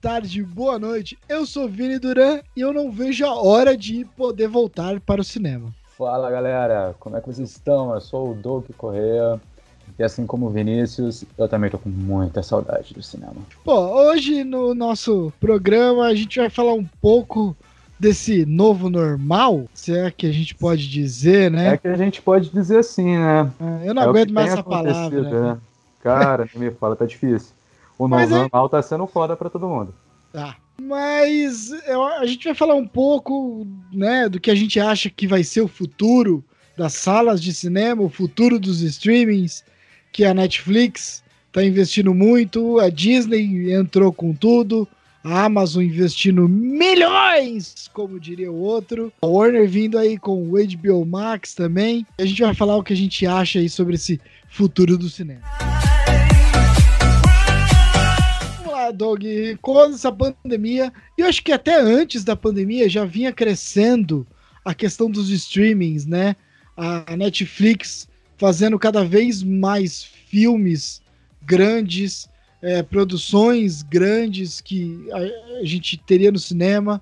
tarde, boa noite. Eu sou Vini Duran e eu não vejo a hora de poder voltar para o cinema. Fala galera, como é que vocês estão? Eu sou o Doug Correa e assim como o Vinícius, eu também tô com muita saudade do cinema. Pô, hoje no nosso programa a gente vai falar um pouco desse novo normal, se é que a gente pode dizer, né? É que a gente pode dizer assim, né? É, eu não é aguento mais essa palavra. Né? Cara, não me fala, tá difícil. O novo é... normal tá sendo foda pra todo mundo. Tá. Mas eu, a gente vai falar um pouco, né, do que a gente acha que vai ser o futuro das salas de cinema, o futuro dos streamings, que a Netflix tá investindo muito, a Disney entrou com tudo, a Amazon investindo milhões, como diria o outro. A Warner vindo aí com o HBO Max também. A gente vai falar o que a gente acha aí sobre esse futuro do cinema. Doug. Com essa pandemia, e eu acho que até antes da pandemia já vinha crescendo a questão dos streamings, né? A Netflix fazendo cada vez mais filmes grandes é, produções grandes que a, a, gente teria no cinema.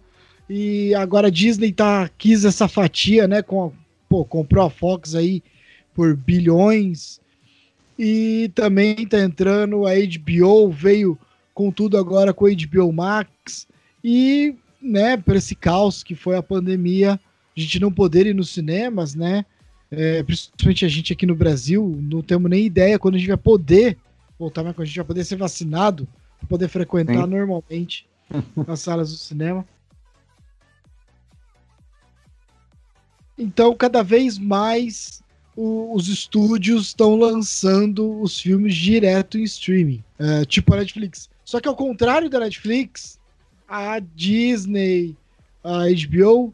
E agora a Disney tá, quis essa fatia, né? Com, pô, comprou a Fox aí por bilhões. E também tá entrando a HBO, veio com tudo agora com a HBO Max. E, né, por esse caos que foi a pandemia, a gente não poder ir nos cinemas, né? É, principalmente a gente aqui no Brasil, não temos nem ideia quando a gente vai poder voltar, mas quando a gente vai poder ser vacinado, para poder frequentar Sim. normalmente as salas do cinema. Então, cada vez mais o, os estúdios estão lançando os filmes direto em streaming, é, tipo a Netflix. Só que ao contrário da Netflix, a Disney, a HBO,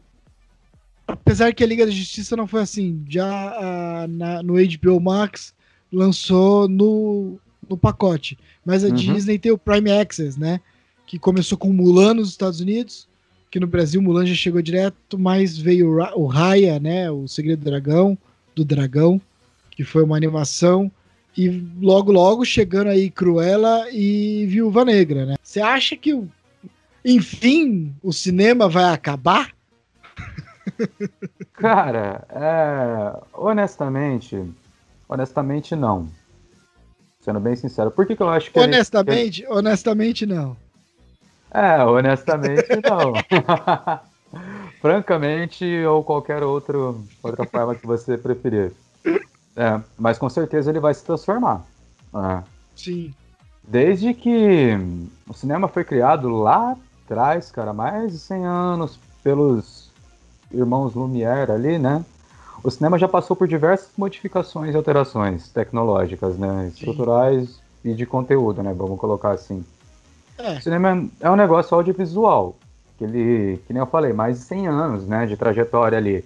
apesar que a Liga da Justiça não foi assim, já a, na, no HBO Max lançou no no pacote. Mas a uhum. Disney tem o Prime Access, né? Que começou com Mulan nos Estados Unidos, que no Brasil Mulan já chegou direto, mas veio o Raya, né? O Segredo do Dragão, do Dragão, que foi uma animação. E logo, logo chegando aí Cruella e Viúva Negra, né? Você acha que, enfim, o cinema vai acabar? Cara, é... honestamente, honestamente não. Sendo bem sincero. Por que, que eu acho que. Honestamente, honestamente não. É, honestamente não. Francamente, ou qualquer outro, outra forma que você preferir. É, mas com certeza ele vai se transformar. É. Sim. Desde que o cinema foi criado lá atrás, cara, mais de 100 anos, pelos irmãos Lumière ali, né? o cinema já passou por diversas modificações e alterações tecnológicas, né? Estruturais Sim. e de conteúdo, né? Vamos colocar assim. É. O cinema é um negócio audiovisual, que ele, que nem eu falei, mais de 100 anos, né, de trajetória ali.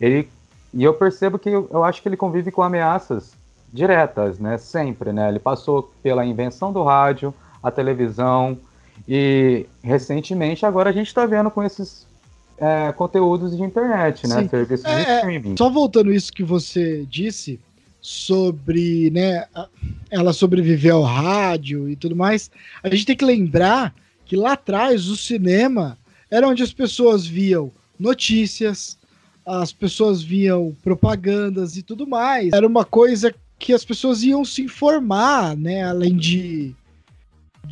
Ele e eu percebo que eu, eu acho que ele convive com ameaças diretas, né, sempre, né? Ele passou pela invenção do rádio, a televisão e recentemente agora a gente está vendo com esses é, conteúdos de internet, né? Sim. Serviços é, de é, streaming. Só voltando isso que você disse sobre, né, ela sobreviver ao rádio e tudo mais, a gente tem que lembrar que lá atrás o cinema era onde as pessoas viam notícias, as pessoas viam propagandas e tudo mais. Era uma coisa que as pessoas iam se informar, né, além de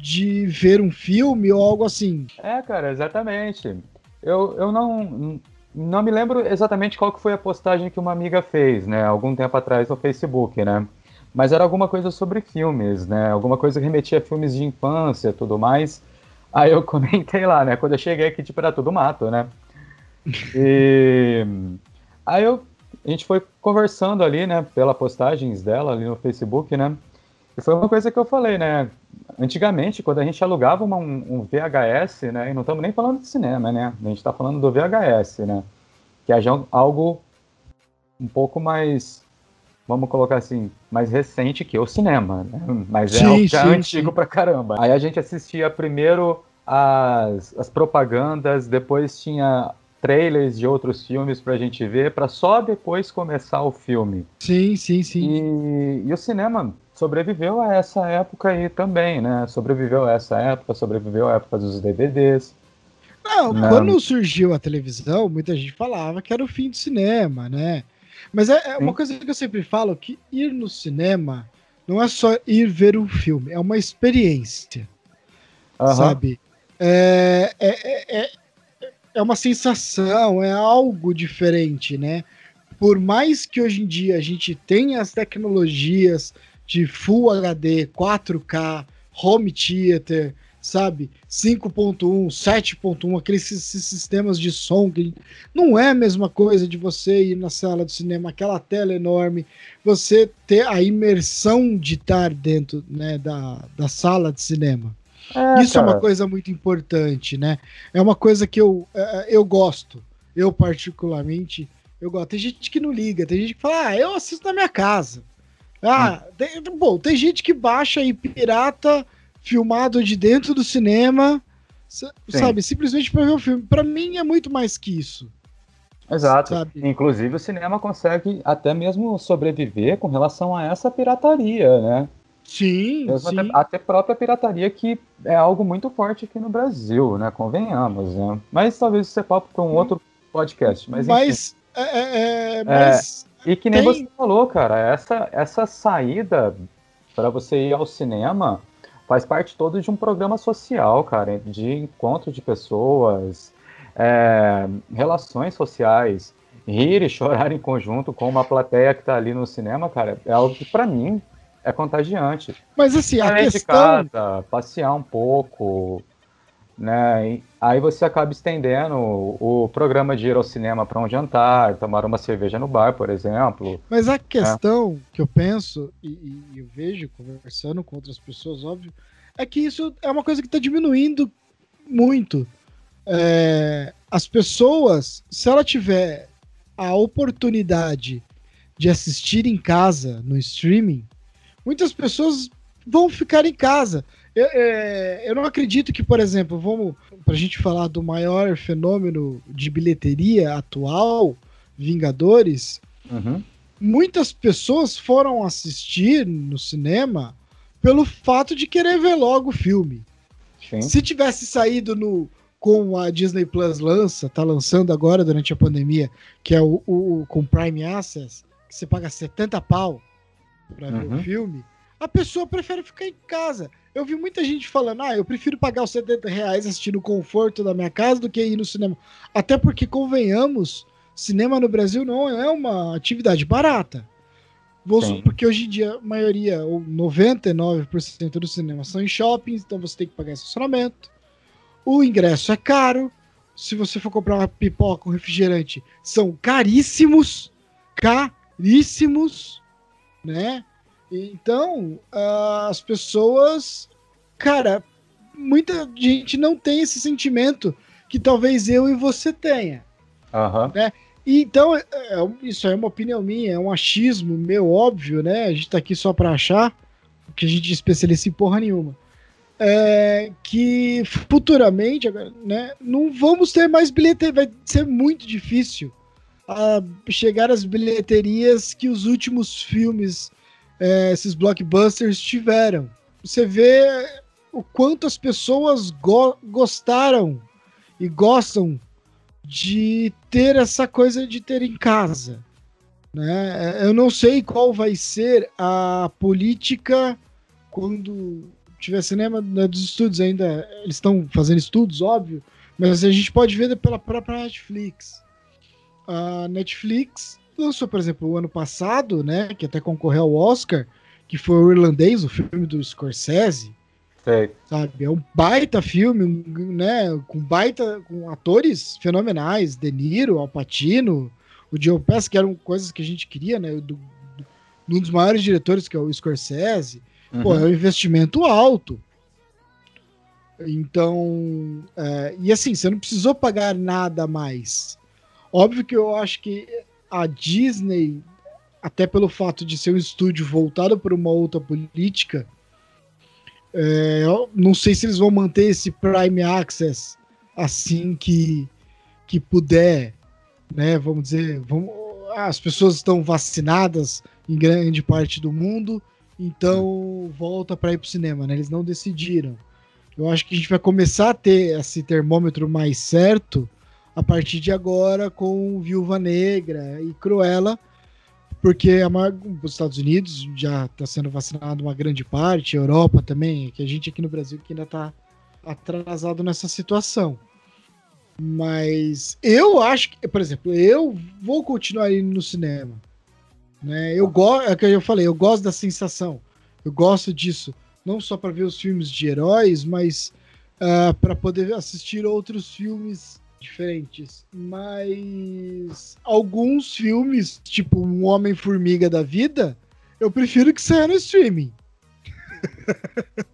de ver um filme ou algo assim. É, cara, exatamente. Eu, eu não, não me lembro exatamente qual que foi a postagem que uma amiga fez, né? Algum tempo atrás no Facebook, né? Mas era alguma coisa sobre filmes, né? Alguma coisa que remetia a filmes de infância tudo mais. Aí eu comentei lá, né? Quando eu cheguei aqui, tipo, era tudo mato, né? E aí eu, a gente foi conversando ali, né? Pela postagens dela ali no Facebook, né? E foi uma coisa que eu falei, né? antigamente, quando a gente alugava uma, um, VHS, né, e não estamos nem falando de cinema, né, a gente está falando do VHS, né, que é algo um pouco mais, vamos colocar assim, mais recente que o cinema, né, mas é sim, algo já sim, antigo sim. pra caramba. Aí a gente assistia primeiro as, as propagandas, depois tinha trailers de outros filmes pra gente ver, para só depois começar o filme. Sim, sim, sim. E, e, o cinema sobreviveu a essa época aí também, né? Sobreviveu a essa época, sobreviveu a época dos DVDs. Não, Não, quando surgiu a televisão, muita gente falava que era o fim do cinema, né? Mas é, é uma coisa que eu sempre falo, que ir no cinema não é só ir ver um filme, é uma experiência, uhum. sabe? É, é, é, é uma sensação, é algo diferente, né? Por mais que hoje em dia a gente tenha as tecnologias de Full HD, 4K, Home Theater, sabe? 5.1, 7.1, aqueles sistemas de som que não é a mesma coisa de você ir na sala do cinema, aquela tela enorme, você ter a imersão de estar dentro né, da, da sala de cinema. É, Isso cara. é uma coisa muito importante, né? É uma coisa que eu, é, é, eu gosto. Eu, particularmente, eu gosto. Tem gente que não liga, tem gente que fala, ah, eu assisto na minha casa. Ah, hum. tem, bom, tem gente que baixa e pirata filmado de dentro do cinema, sabe? Simplesmente para ver o filme. Para mim é muito mais que isso. Exato. Sabe? Inclusive o cinema consegue até mesmo sobreviver com relação a essa pirataria, né? Sim, sim. Até, até própria pirataria que é algo muito forte aqui no Brasil, né? Convenhamos, né? Mas talvez isso seja papo para um outro podcast. Mas, mas, é, é, é, mas é, e que nem tem... você falou, cara, essa, essa saída para você ir ao cinema faz parte todo de um programa social, cara, de encontro de pessoas, é, relações sociais, rir e chorar em conjunto com uma plateia que está ali no cinema, cara, é algo que para mim é contagiante. Mas assim, a questão... de casa, passear um pouco, né? E aí você acaba estendendo o, o programa de ir ao cinema para um jantar, tomar uma cerveja no bar, por exemplo. Mas a questão né? que eu penso e, e, eu vejo conversando com outras pessoas, óbvio, é que isso é uma coisa que está diminuindo muito. É, as pessoas, se ela tiver a oportunidade de assistir em casa no streaming, muitas pessoas vão ficar em casa. Eu, é, eu não acredito que, por exemplo, vamos para a gente falar do maior fenômeno de bilheteria atual, Vingadores. Uhum. Muitas pessoas foram assistir no cinema pelo fato de querer ver logo o filme. Sim. Se tivesse saído no com a Disney Plus lança, tá lançando agora durante a pandemia, que é o, o com Prime Access, que você paga 70 pau para ver uhum. o filme, a pessoa prefere ficar em casa. Eu vi muita gente falando, ah, eu prefiro pagar os 70 reais assistindo o conforto da minha casa do que ir no cinema. Até porque, convenhamos, cinema no Brasil não é uma atividade barata. Porque hoje em dia, a maioria, ou 99% dos cinemas são em shoppings, então você tem que pagar estacionamento. O ingresso é caro. Se você for comprar uma pipoca, um refrigerante, são caríssimos. Caríssimos né? Então, as pessoas, cara, muita gente não tem esse sentimento que talvez eu e você tenha. Uhum. Né? E, então, é, é, isso é uma opinião minha, é um achismo meu, óbvio, né? A gente tá aqui só para achar, que a gente é especialista em porra nenhuma. É, que futuramente, né, não vamos ter mais bilheteria, vai ser muito difícil a chegar às bilheterias que os últimos filmes, é, esses blockbusters, tiveram. Você vê o quanto as pessoas go gostaram e gostam de ter essa coisa de ter em casa. Né? Eu não sei qual vai ser a política quando tiver cinema né, dos estúdios ainda. Eles estão fazendo estudos, óbvio, mas a gente pode ver pela própria Netflix a Netflix lançou, por exemplo, o ano passado, né, que até concorreu ao Oscar, que foi o Irlandês, o filme do Scorsese. Sei. Sabe, é um baita filme, né, com baita, com atores fenomenais, De Niro, Al Pacino, o Joe Pesci, que eram coisas que a gente queria, né, do, do, um dos maiores diretores, que é o Scorsese. Uhum. Pô, é um investimento alto. Então, é, e assim, você não precisou pagar nada mais. Óbvio que eu acho que a Disney, até pelo fato de ser um estúdio voltado para uma outra política, é, não sei se eles vão manter esse Prime Access assim que, que puder, né, vamos dizer, vamos, as pessoas estão vacinadas em grande parte do mundo, então volta para ir pro cinema, né? Eles não decidiram. Eu acho que a gente vai começar a ter esse termômetro mais certo a partir de agora com Viúva Negra e Cruella, porque maior, os Estados Unidos já está sendo vacinado uma grande parte, Europa também, que a gente aqui no Brasil que ainda está atrasado nessa situação. Mas eu acho que, por exemplo, eu vou continuar indo no cinema. Né? Eu gosto, é o que eu falei, eu gosto da sensação. Eu gosto disso, não só para ver os filmes de heróis, mas uh, ah, para poder assistir outros filmes diferentes. Mas alguns filmes, tipo um Homem-Formiga da vida, eu prefiro que saia no streaming.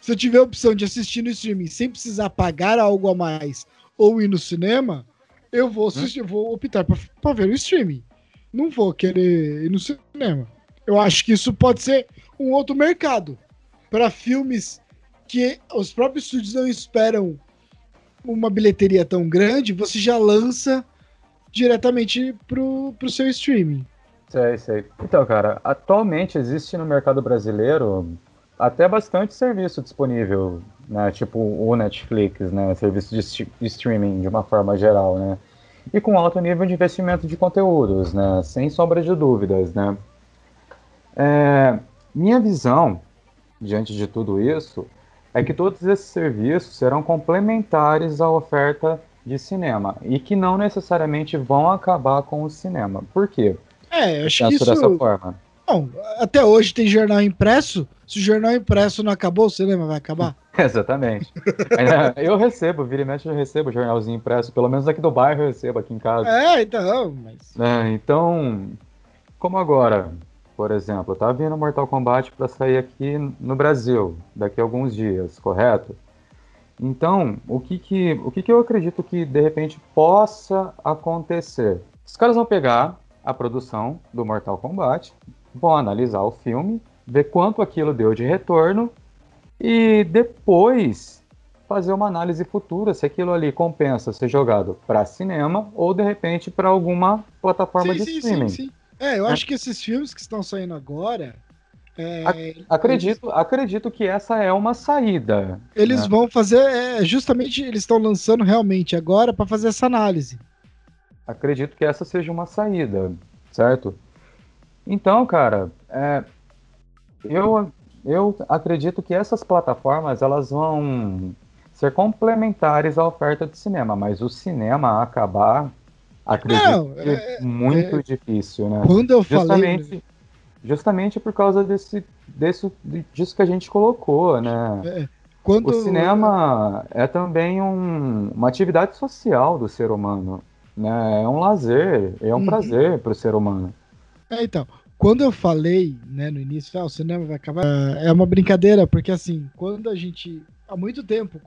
Se eu tiver a opção de assistir no streaming sem precisar pagar algo a mais ou ir no cinema, eu vou assistir, eu vou optar para ver no streaming. Não vou querer ir no cinema. Eu acho que isso pode ser um outro mercado para filmes que os próprios estúdios não esperam uma bilheteria tão grande, você já lança diretamente pro, pro seu streaming. Sei, sei. Então, cara, atualmente existe no mercado brasileiro até bastante serviço disponível, né? Tipo o Netflix, né? Serviço de, streaming de uma forma geral, né? E com alto nível de investimento de conteúdos, né? Sem sombra de dúvidas, né? É, minha visão diante de tudo isso é que todos esses serviços serão complementares à oferta de cinema e que não necessariamente vão acabar com o cinema. Por quê? É, eu acho que isso... dessa forma. Bom, até hoje tem jornal impresso. Se o jornal impresso não acabou, o cinema vai acabar? Exatamente. É, eu recebo, vira e mexe, eu recebo jornalzinho impresso. Pelo menos aqui do bairro eu recebo, aqui em casa. É, então, mas... É, então, como agora por exemplo, tá vindo Mortal Kombat para sair aqui no Brasil daqui a alguns dias, correto? Então, o que que, o que que eu acredito que de repente possa acontecer? Os caras vão pegar a produção do Mortal Kombat, vão analisar o filme, ver quanto aquilo deu de retorno e depois fazer uma análise futura se aquilo ali compensa ser jogado para cinema ou de repente para alguma plataforma sim, de sim, streaming. Sim, é, eu acho que esses filmes que estão saindo agora. É, acredito, eles, acredito que essa é uma saída. Eles né? vão fazer, é, justamente, eles estão lançando realmente agora para fazer essa análise. Acredito que essa seja uma saída, certo? Então, cara, é, eu, eu acredito que essas plataformas elas vão ser complementares à oferta de cinema, mas o cinema acabar Acredito não, que é, é muito é, difícil, né? Quando eu justamente, falei. Justamente por causa desse, desse, disso que a gente colocou, né? É, quando... O cinema é também um, uma atividade social do ser humano. Né? É um lazer, é um uhum. prazer para o ser humano. É, então, quando eu falei né, no início, ah, o cinema vai acabar, é uma brincadeira, porque assim, quando a gente, há muito tempo,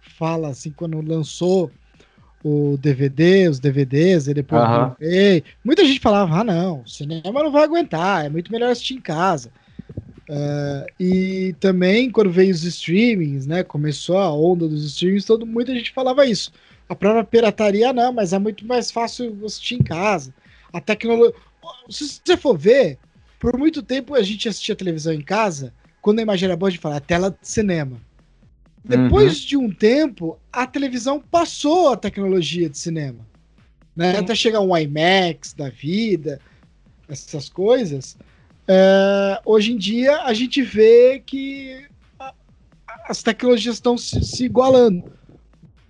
fala assim, quando lançou o DVD, os DVDs, e depois uhum. Blu-ray. Muita gente falava, ah, não, o cinema não vai aguentar, é muito melhor assistir em casa. Uh, e também quando veio os streamings, né, começou a onda dos streamings, todo, muita gente falava isso. A própria pirataria não, mas é muito mais fácil assistir em casa. A tecnologia... Se você for ver, por muito tempo a gente assistia televisão em casa, quando a imagem era boa, a gente falava, tela de cinema. Depois uhum. de um tempo, a televisão passou a tecnologia de cinema. Né? Até chegar um IMAX da vida, essas coisas. É, hoje em dia, a gente vê que a, as tecnologias estão se, se igualando.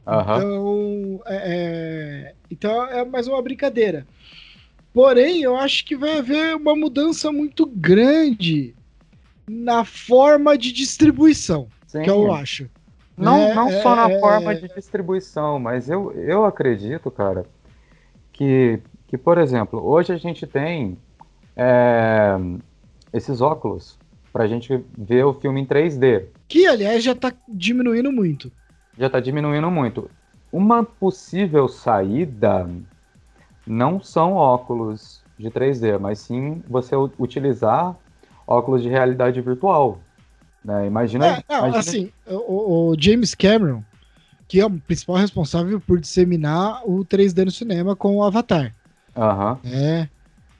Uhum. Então, é, é, então, é mais uma brincadeira. Porém, eu acho que vai haver uma mudança muito grande na forma de distribuição, Sim. que eu acho. Não, é, não só na é, forma é. de distribuição, mas eu, eu acredito, cara, que, que, por exemplo, hoje a gente tem é, esses óculos para a gente ver o filme em 3D. Que, aliás, já está diminuindo muito. Já está diminuindo muito. Uma possível saída não são óculos de 3D, mas sim você utilizar óculos de realidade virtual. Né? Imagina, é, não, imagina... Assim, o, o, James Cameron, que é o principal responsável por disseminar o 3D no cinema com o Avatar. Aham. É,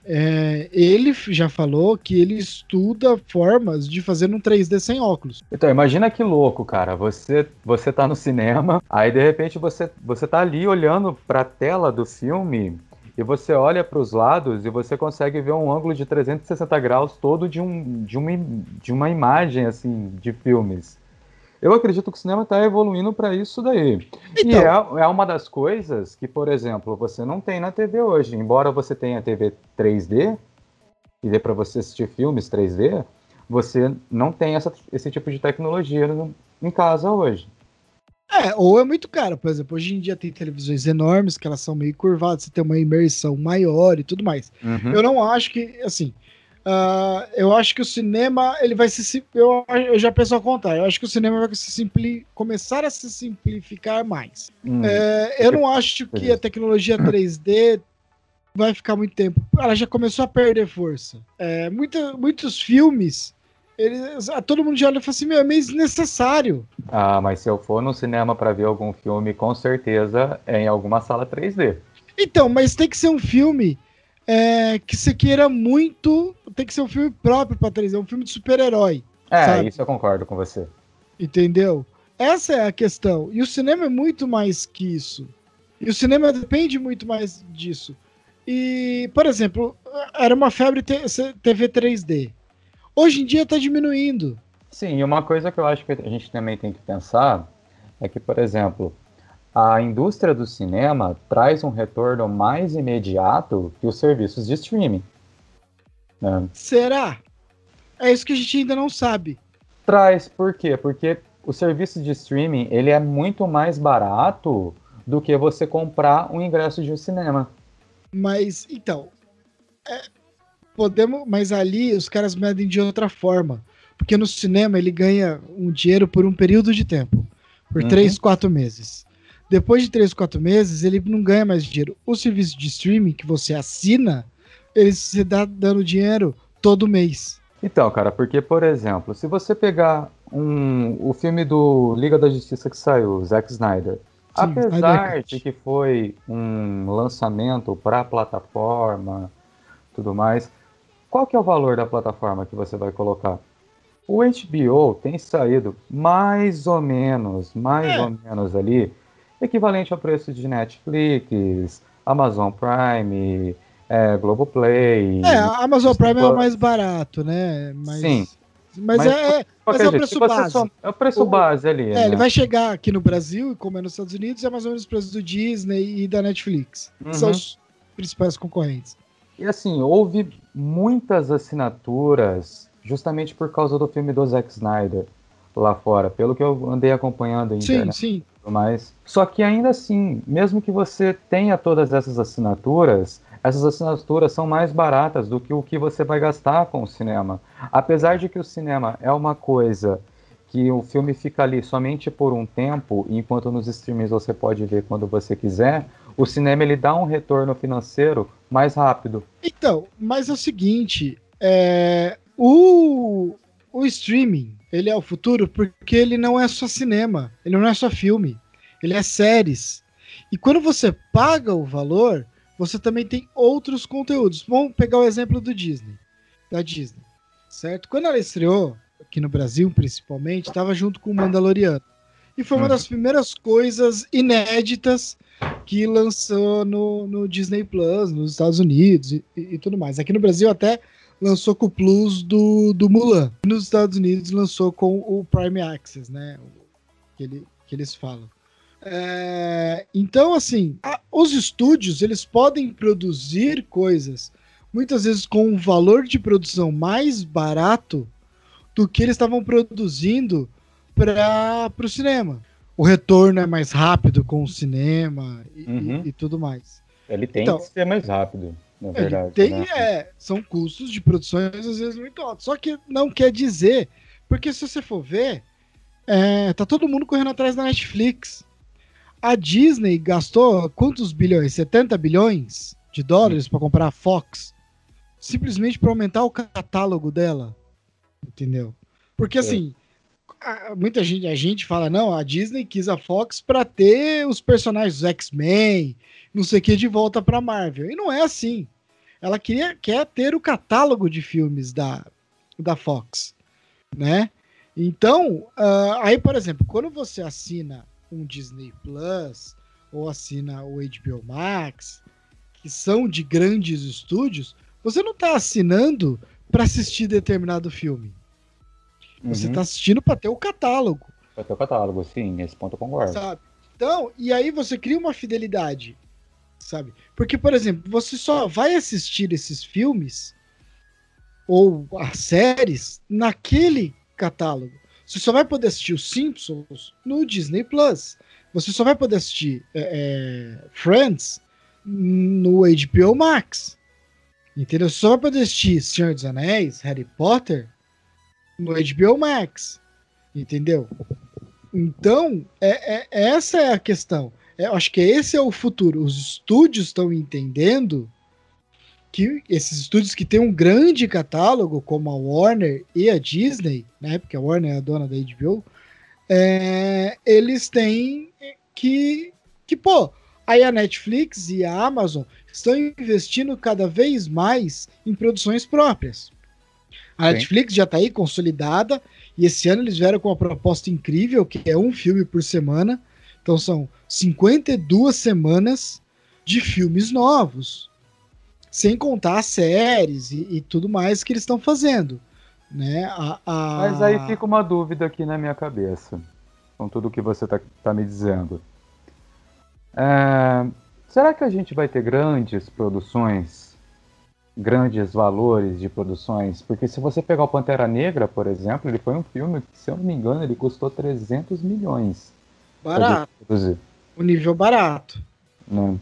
é, ele já falou que ele estuda formas de fazer um 3D sem óculos. Então, imagina que louco, cara. Você, você tá no cinema, aí de repente você, você tá ali olhando pra tela do filme e você olha para os lados e você consegue ver um ângulo de 360 graus todo de, um, de, uma, de uma imagem assim de filmes. Eu acredito que o cinema está evoluindo para isso daí. Então, e é, é uma das coisas que, por exemplo, você não tem na TV hoje. Embora você tenha TV 3D, e dê para você assistir filmes 3D, você não tem essa, esse tipo de tecnologia no, em casa hoje. É, ou é muito caro. Por exemplo, hoje em dia tem televisões enormes que elas são meio curvadas, você tem uma imersão maior e tudo mais. Uhum. Eu não acho que, assim, Uh, eu acho que o cinema ele vai se eu, eu já penso ao contrário. Eu acho que o cinema vai se simpli, começar a se simplificar mais. Hum, é, eu não acho que a tecnologia 3D vai ficar muito tempo. Ela já começou a perder força. É, muita, muitos filmes eles, todo mundo já olha e fala assim: meu, é meio desnecessário. Ah, mas se eu for no cinema para ver algum filme, com certeza é em alguma sala 3D. Então, mas tem que ser um filme é, que você queira muito. Tem que ser um filme próprio pra 3D, um filme de super-herói. É, sabe? isso eu concordo com você. Entendeu? Essa é a questão. E o cinema é muito mais que isso. E o cinema depende muito mais disso. E, por exemplo, era uma febre TV 3D. Hoje em dia está diminuindo. Sim, e uma coisa que eu acho que a gente também tem que pensar é que, por exemplo, a indústria do cinema traz um retorno mais imediato que os serviços de streaming. Né? Será? É isso que a gente ainda não sabe. Traz, por quê? Porque o serviço de streaming ele é muito mais barato do que você comprar um ingresso de um cinema. Mas, então, é, podemos, mas ali os caras medem de outra forma. Porque no cinema ele ganha um dinheiro por um período de tempo. Por uhum. três, quatro meses. Depois de três, quatro meses, ele não ganha mais dinheiro. O serviço de streaming que você assina, ele se dá dando dinheiro todo mês. Então, cara, porque, por exemplo, se você pegar um, o filme do Liga da Justiça que saiu, Zack Snyder, Sim, apesar de que foi um lançamento para plataforma, tudo mais, qual que é o valor da plataforma que você vai colocar? O HBO tem saído mais ou menos, mais é. ou menos ali, equivalente ao preço de Netflix, Amazon Prime, é, Globoplay. É, a Amazon Prime é o mais barato, né? Mas, Sim. Mas, mas é, mas é o preço base. É o preço base ali. É, né? ele vai chegar aqui no Brasil, como é nos Estados Unidos, é mais ou menos o preço do Disney e da Netflix. Uhum. São os principais concorrentes. E assim, houve muitas assinaturas justamente por causa do filme do Zack Snyder lá fora, pelo que eu andei acompanhando em sim, internet. Sim, mas só que ainda assim, mesmo que você tenha todas essas assinaturas, essas assinaturas são mais baratas do que o que você vai gastar com o cinema. Apesar de que o cinema é uma coisa que o filme fica ali somente por um tempo, enquanto nos streams você pode ver quando você quiser, o cinema ele dá um retorno financeiro mais rápido. Então, mas é o seguinte, é, o, o streaming, ele é o futuro porque ele não é só cinema, ele não é só filme, ele é séries. E quando você paga o valor, você também tem outros conteúdos. Vamos pegar o exemplo do Disney, da Disney, certo? Quando ela estreou, aqui no Brasil principalmente, estava junto com o Mandaloriano. E foi uma uhum. das primeiras coisas inéditas que lançou no, no Disney Plus, nos Estados Unidos e, e, tudo mais. Aqui no Brasil até lançou com o Plus do, do Mulan. Nos Estados Unidos lançou com o Prime Access, né? Que, ele, que eles falam. É, então, assim, a, os estúdios eles podem produzir coisas muitas vezes com um valor de produção mais barato do que eles estavam produzindo para o cinema. O retorno é mais rápido com o cinema e, uhum. e, e tudo mais. Ele tem então, que ser mais rápido na verdade. Tem, né? é, são custos de produções às vezes muito altos. Só que não quer dizer, porque se você for ver, é, tá todo mundo correndo atrás da Netflix. A Disney gastou quantos bilhões? 70 bilhões de dólares para comprar a Fox? Simplesmente para aumentar o catálogo dela. Entendeu? Porque é. Assim, muita gente, a gente fala, não, a Disney quis a Fox para ter os personagens X-Men, não sei o que, de volta para Marvel. E não é assim. Ela queria, quer ter o catálogo de filmes da, da Fox, né? Então, uh, aí, por exemplo, quando você assina um Disney Plus ou assina o HBO Max, que são de grandes estúdios, você não está assinando para assistir determinado filme. Você está uhum. assistindo para ter o catálogo. Para ter o catálogo, sim, nesse ponto eu concordo. Sabe? Então, e aí você cria uma fidelidade, sabe? Porque, por exemplo, você só vai assistir esses filmes ou as séries naquele catálogo. Você só vai poder assistir os Simpsons no Disney Plus. Você só vai poder assistir é, é Friends no HBO Max. Entendeu? Você só vai poder assistir Senhor dos Anéis, Harry Potter no HBO Max. Entendeu? Então, é, é, essa é a questão. É, acho que esse é o futuro. Os estúdios estão entendendo que esses estúdios que têm um grande catálogo, como a Warner e a Disney, né? Porque a Warner é a dona da HBO, é, eles têm que, que, pô, aí a Netflix e a Amazon estão investindo cada vez mais em produções próprias. A Sim. Netflix já está aí consolidada e esse ano eles vieram com uma proposta incrível, que é um filme por semana. Então são 52 semanas de filmes novos sem contar as séries e, e tudo mais que eles estão fazendo. Né? A, a... Mas aí fica uma dúvida aqui na minha cabeça, com tudo que você está tá me dizendo. É, será que a gente vai ter grandes produções, grandes valores de produções? Porque se você pegar o Pantera Negra, por exemplo, ele foi um filme que, se eu não me engano, ele custou 300 milhões. Barato. O nível barato. Não. Né?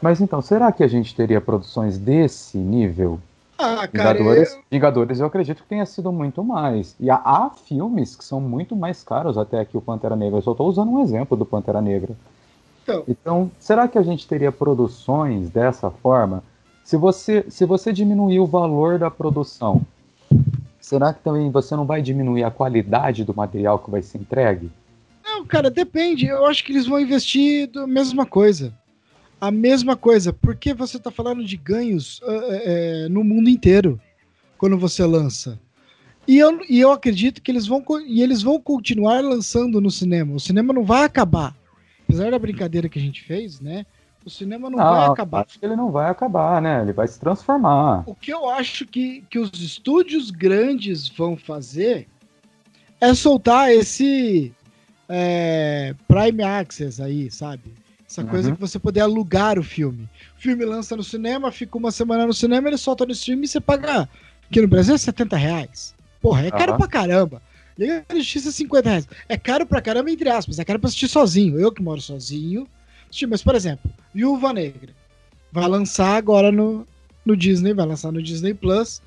Mas então, será que a gente teria produções desse nível? Ah, cara, Vingadores, eu... Vingadores eu acredito que tenha sido muito mais. E há, há, filmes que são muito mais caros até que o Pantera Negra. Eu só estou usando um exemplo do Pantera Negra. Então, então, será que a gente teria produções dessa forma? Se você, se você diminuir o valor da produção, será que também você não vai diminuir a qualidade do material que vai ser entregue? Não, cara, depende. Eu acho que eles vão investir da mesma coisa a mesma coisa, porque você está falando de ganhos uh, é, no mundo inteiro quando você lança. E eu, e eu acredito que eles vão, e eles vão continuar lançando no cinema. O cinema não vai acabar. Apesar da brincadeira que a gente fez, né? O cinema não, não vai acabar. Acho que ele não vai acabar, né? Ele vai se transformar. O que eu acho que, que os estúdios grandes vão fazer é soltar esse é, Prime Access aí, sabe? Essa uhum. coisa que você poder alugar o filme. O filme lança no cinema, fica uma semana no cinema, ele solta no stream e você paga. Aqui no Brasil é 70 reais. Porra, é caro uhum. pra caramba. Liga a Justiça é 50 reais. É caro pra caramba, entre aspas. É caro pra assistir sozinho. Eu que moro sozinho. Mas, por exemplo, Viúva Negra. Vai lançar agora no, no Disney, vai lançar no Disney Plus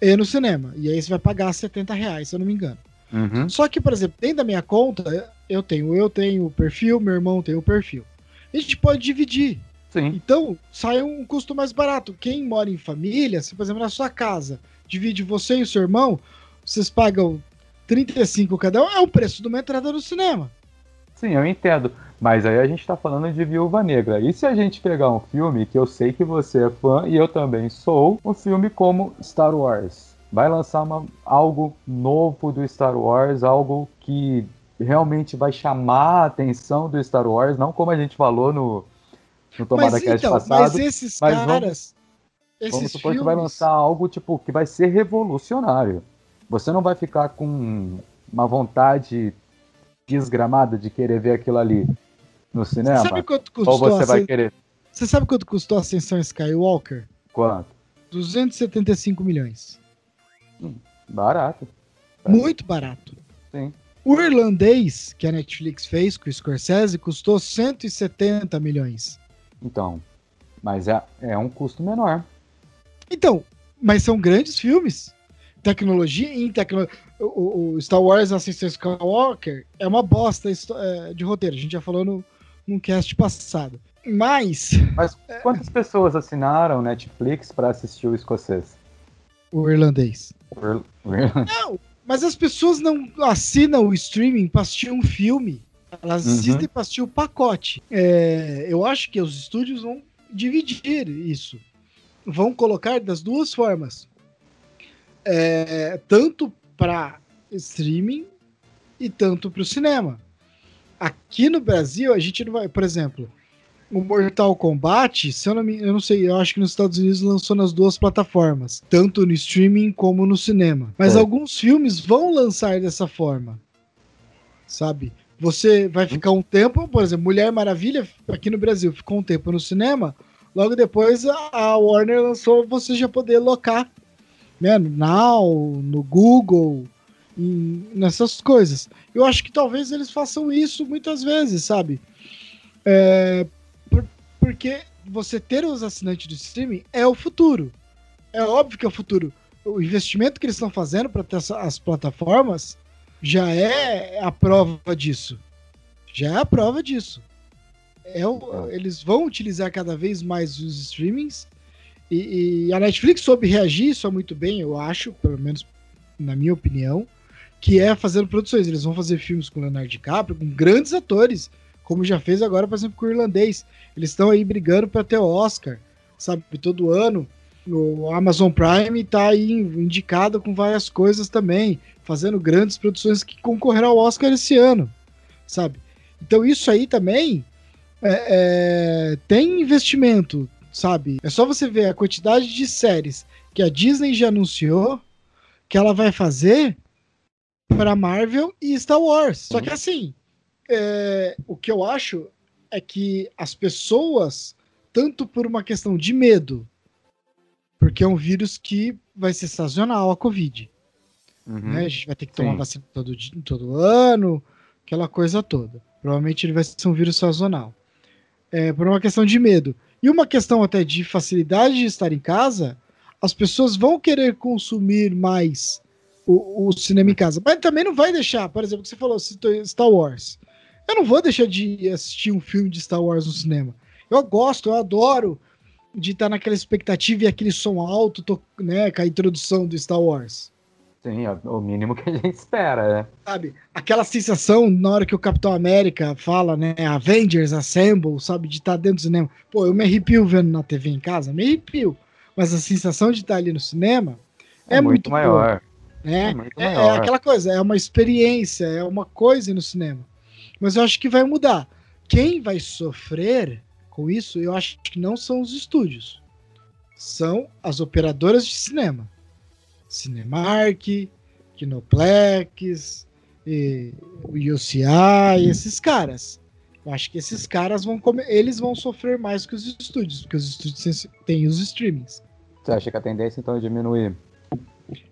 e no cinema. E aí você vai pagar 70 reais, se eu não me engano. Uhum. Só que, por exemplo, dentro da minha conta, eu tenho, eu tenho o perfil, meu irmão tem o perfil a gente pode dividir. Sim. Então, sai um custo mais barato. Quem mora em família, se por exemplo na sua casa, divide você e o seu irmão, vocês pagam 35 cada um, é o preço de uma entrada no cinema. Sim, eu entendo. Mas aí a gente está falando de Viúva Negra. E se a gente pegar um filme que eu sei que você é fã e eu também sou, um filme como Star Wars? Vai lançar uma, algo novo do Star Wars, algo que realmente vai chamar a atenção do Star Wars, não como a gente falou no, no Tomada mas, Cast então, passado. Mas esses mas caras. Vamos, esses vamos supor filmes... que vai lançar algo tipo que vai ser revolucionário. Você não vai ficar com uma vontade desgramada de querer ver aquilo ali no cinema. Você sabe quanto custou? Ou você vai querer? Você sabe quanto custou a Ascensão Skywalker? Quanto? 275 milhões. Hum, barato. Muito barato. Sim. O irlandês, que a Netflix fez com o Scorsese, custou 170 milhões. Então, mas é, é um custo menor. Então, mas são grandes filmes. Tecnologia em tecnologia. O, o, Star Wars Assassin's Skywalker é uma bosta é, de roteiro. A gente já falou no, num cast passado. Mas. Mas quantas é... pessoas assinaram Netflix para assistir o escocês? O irlandês. O, ir... o irlandês. Não, Mas as pessoas não assinam o streaming para assistir um filme. Elas Uhum. assistem para assistir o pacote. É, eu acho que os estúdios vão dividir isso. Vão colocar das duas formas. É, tanto para streaming e tanto para o cinema. Aqui no Brasil, a gente não vai, por exemplo, o Mortal Kombat, se eu não, me, eu não sei, eu acho que nos Estados Unidos lançou nas duas plataformas, tanto no streaming como no cinema. Mas É. alguns filmes vão lançar dessa forma, sabe? Você vai ficar um tempo, por exemplo, Mulher Maravilha aqui no Brasil ficou um tempo no cinema, logo depois a, Warner lançou você já poder locar, né? No Now, no Google, nessas coisas. Eu acho que talvez eles façam isso muitas vezes, sabe? É, por- porque você ter os assinantes do streaming é o futuro. É óbvio que é o futuro. O investimento que eles estão fazendo para ter as plataformas já é a prova disso. Já é a prova disso. É o- eles vão utilizar cada vez mais os streamings e, e a Netflix soube reagir isso muito bem, eu acho, pelo menos na minha opinião, que é fazendo produções. Eles vão fazer filmes com Leonardo DiCaprio, com grandes atores, como já fez agora, por exemplo, com o Irlandês. Eles estão aí brigando para ter o Oscar, sabe, todo ano. O Amazon Prime está aí indicado com várias coisas também, fazendo grandes produções que concorrerão ao Oscar esse ano, sabe? Então isso aí também é, é, tem investimento, sabe? É só você ver a quantidade de séries que a Disney já anunciou que ela vai fazer para Marvel e Star Wars. Só que assim, é, o que eu acho é que as pessoas, tanto por uma questão de medo, porque é um vírus que vai ser sazonal, a Covid. Uhum. Né? A gente vai ter que tomar Sim. vacina todo, dia- todo ano, aquela coisa toda. Provavelmente ele vai ser um vírus sazonal. É, por uma questão de medo. E uma questão até de facilidade de estar em casa, as pessoas vão querer consumir mais o, o cinema em casa. Mas também não vai deixar, por exemplo, que você falou, Star Wars. Eu não vou deixar de assistir um filme de Star Wars no cinema. Eu gosto, eu adoro de estar naquela expectativa e aquele som alto, to- né, com a introdução do Star Wars. Sim, é o mínimo que a gente espera, né? sabe? Aquela sensação na hora que o Capitão América fala, né? Avengers Assemble, sabe? De estar dentro do cinema. Pô, eu me arrepio vendo na TV em casa, me arrepio. Mas a sensação de estar ali no cinema é, muito, boa, maior. Né? É É, é aquela coisa, é uma experiência, é uma coisa no cinema. Mas eu acho que vai mudar. Quem vai sofrer com isso, eu acho que não são os estúdios. São as operadoras de cinema. Cinemark, Kinoplex, e o UCI, esses caras. Eu acho que esses caras vão come- eles vão sofrer mais que os estúdios, porque os estúdios têm os streamings. Você acha que a tendência então é diminuir?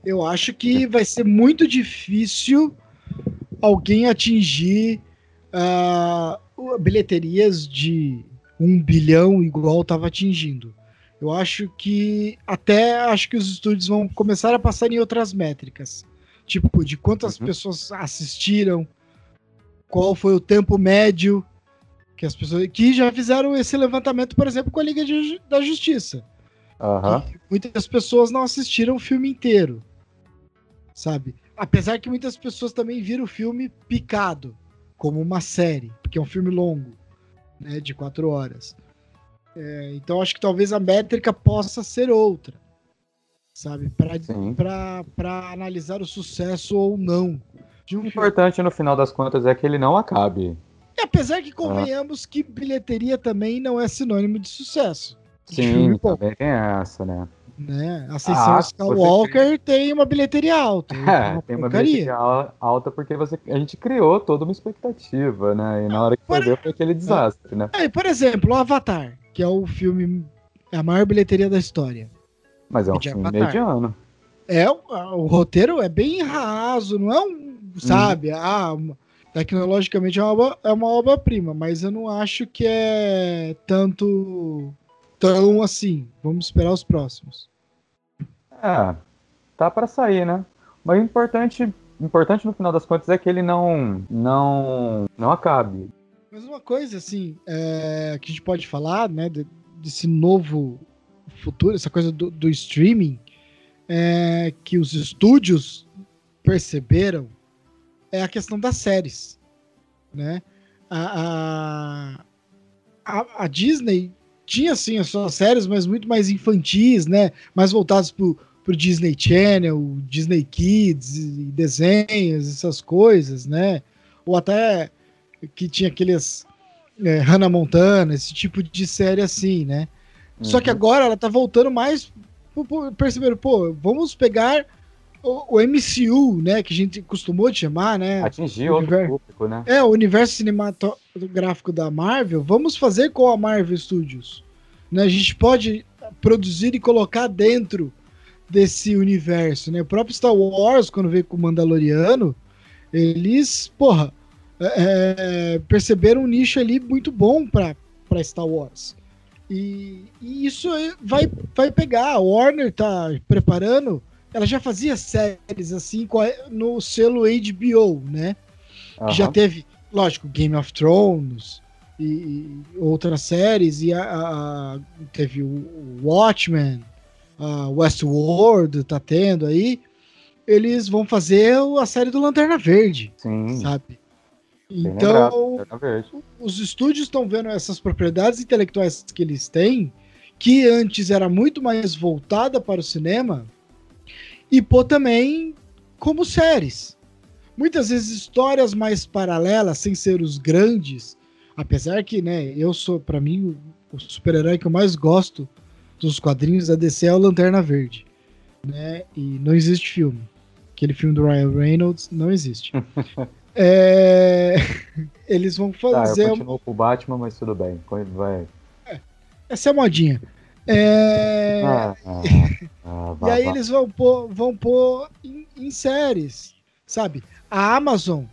Eu acho que vai ser muito difícil alguém atingir o- bilheterias de um bilhão igual estava atingindo. Eu acho que até acho que os estúdios vão começar a passar em outras métricas, tipo de quantas Uhum. pessoas assistiram, qual foi o tempo médio que as pessoas que já fizeram esse levantamento, por exemplo, com a Liga de da Justiça Que muitas pessoas não assistiram o filme inteiro, sabe? Apesar que muitas pessoas também viram o filme picado, como uma série, porque é um filme longo, né, de quatro horas. É, então acho que talvez a métrica possa ser outra, sabe? Para analisar o sucesso ou não um O filme. importante no final das contas é que ele não acabe. E apesar que convenhamos que bilheteria também não é sinônimo de sucesso. Sim, também tem essa, né? né? A Ascensão Ah, Skywalker tem uma bilheteria alta. É, tem uma bilheteria al- alta porque você, a gente criou toda uma expectativa, né? E na hora que Por- ver foi aquele desastre, né? É, por exemplo, o Avatar, que é o filme, é a maior bilheteria da história. Mas é um filme Avatar. mediano. É, o, o roteiro é bem raso, não é um, sabe, ah, uma- tecnologicamente é uma, é uma obra-prima, mas eu não acho que é tanto, tão assim. Vamos esperar os próximos. É, tá pra sair, né? Mas o importante, importante no final das contas é que ele não, não, não acabe. Mas uma coisa, assim, é, que a gente pode falar, né, de- desse novo futuro, essa coisa do, do streaming, é que os estúdios perceberam é a questão das séries, né? A, a, a Disney tinha sim as suas séries, mas muito mais infantis, né? Mais voltadas pro, pro Disney Channel, Disney Kids, e desenhos, essas coisas, né? Ou até que tinha aqueles é, Hannah Montana, esse tipo de série assim, né? Uhum. Só que uhum. agora ela tá voltando mais. Perceberam, pô, vamos pegar o, o, MCU, né? Que a gente costumou de chamar, né? Atingir outro universo, público, né? É, o universo cinematográfico da Marvel, vamos fazer com a Marvel Studios. Né? A gente pode produzir e colocar dentro desse universo, né? O próprio Star Wars, quando veio com o Mandaloriano, eles, porra, é, é perceberam um nicho ali muito bom para Star Wars. E, e, isso vai, vai pegar. A Warner tá preparando. Ela já fazia séries assim no selo HBO, né? Uhum. Que já teve, lógico, Game of Thrones e, e outras séries. E a, a, teve o Watchmen, a Westworld tá tendo aí. Eles vão fazer a série do Lanterna Verde, Sim. sabe? Então, os estúdios estão vendo essas propriedades intelectuais que eles têm, que antes era muito mais voltada para o cinema, e pôr também como séries. Muitas vezes histórias mais paralelas, sem ser os grandes, apesar que, né, eu sou, para mim, o, super-herói que eu mais gosto dos quadrinhos da DC é o Lanterna Verde, né, e não existe filme. Aquele filme do Ryan Reynolds não existe. É... Eles vão fazer. Tá, eu continuo com o Batman, mas tudo bem. Vai. É, essa é a modinha. É... Ah, ah, ah, e aí eles vão pôr, vão pôr em, em séries, sabe? A Amazon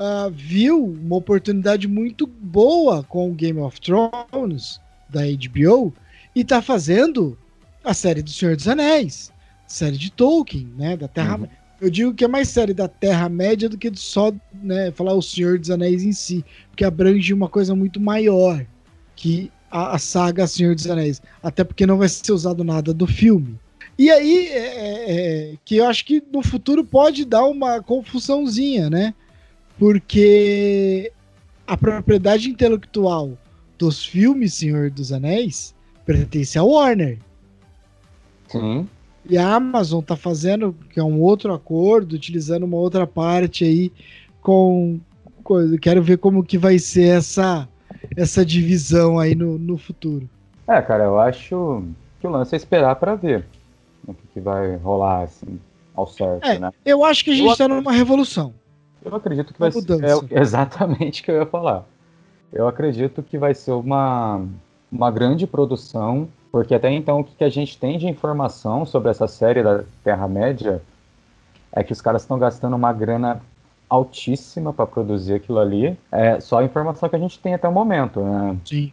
uh, viu uma oportunidade muito boa com o Game of Thrones da HBO e tá fazendo a série do Senhor dos Anéis, série de Tolkien, né? Da Terra, uhum. Eu digo que é mais série da Terra-média do que só né, falar o Senhor dos Anéis em si, porque abrange uma coisa muito maior que a, a saga Senhor dos Anéis. Até porque não vai ser usado nada do filme. E aí, é, é, é, que eu acho que no futuro pode dar uma confusãozinha, né? Porque a propriedade intelectual dos filmes Senhor dos Anéis pertence à Warner. Sim. E a Amazon tá fazendo, que é um outro acordo, utilizando uma outra parte aí com coisa. Quero ver como que vai ser essa, essa divisão aí no, no futuro. É, cara, eu acho que o lance é esperar para ver o que, vai rolar assim, ao certo, é, né? Eu acho que a gente está numa revolução. Eu acredito que vai ser é, exatamente o que eu ia falar. Eu acredito que vai ser uma, uma grande produção porque até então o que a gente tem de informação sobre essa série da Terra-média é que os caras estão gastando uma grana altíssima para produzir aquilo ali. É só a informação que a gente tem até o momento, né? Sim.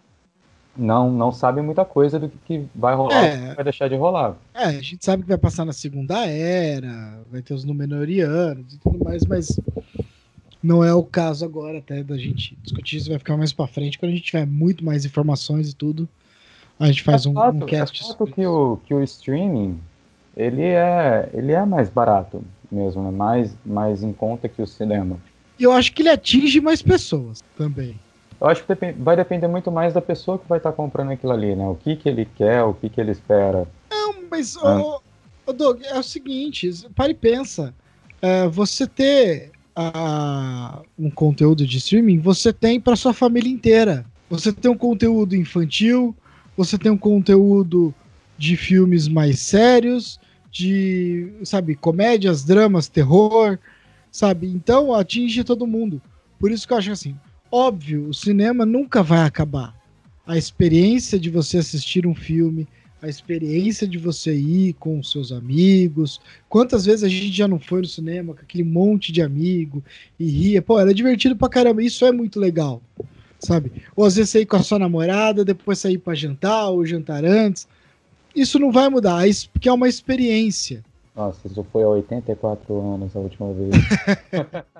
Não, não sabe muita coisa do que vai rolar é, que vai deixar de rolar. É, a gente sabe que vai passar na Segunda Era, vai ter os Númenóreanos e tudo mais, mas não é o caso agora até da gente discutir isso, vai ficar mais para frente quando a gente tiver muito mais informações e tudo. A gente faz é um, fato, um cast. É fato que o, que o streaming ele é, ele é mais barato mesmo, né? mais, mais em conta que o cinema. E eu acho que ele atinge mais pessoas também. Eu acho que vai depender muito mais da pessoa que vai estar comprando aquilo ali, né? O que, que ele quer, o que, que ele espera. Não, mas, ah. ô, Doug, é o seguinte, para e pensa. É, você ter um conteúdo de streaming, você tem para sua família inteira. Você tem um conteúdo infantil, você tem um conteúdo de filmes mais sérios, de, sabe, comédias, dramas, terror, sabe? Então atinge todo mundo. Por isso que eu acho assim, óbvio, o cinema nunca vai acabar. A experiência de você assistir um filme, a experiência de você ir com seus amigos. Quantas vezes a gente já não foi no cinema com aquele monte de amigo e ria? Pô, era divertido pra caramba. Isso é muito legal sabe? Ou às vezes sair com a sua namorada, depois sair para jantar ou jantar antes. Isso não vai mudar, porque é uma experiência. Nossa, isso foi há 84 anos a última vez.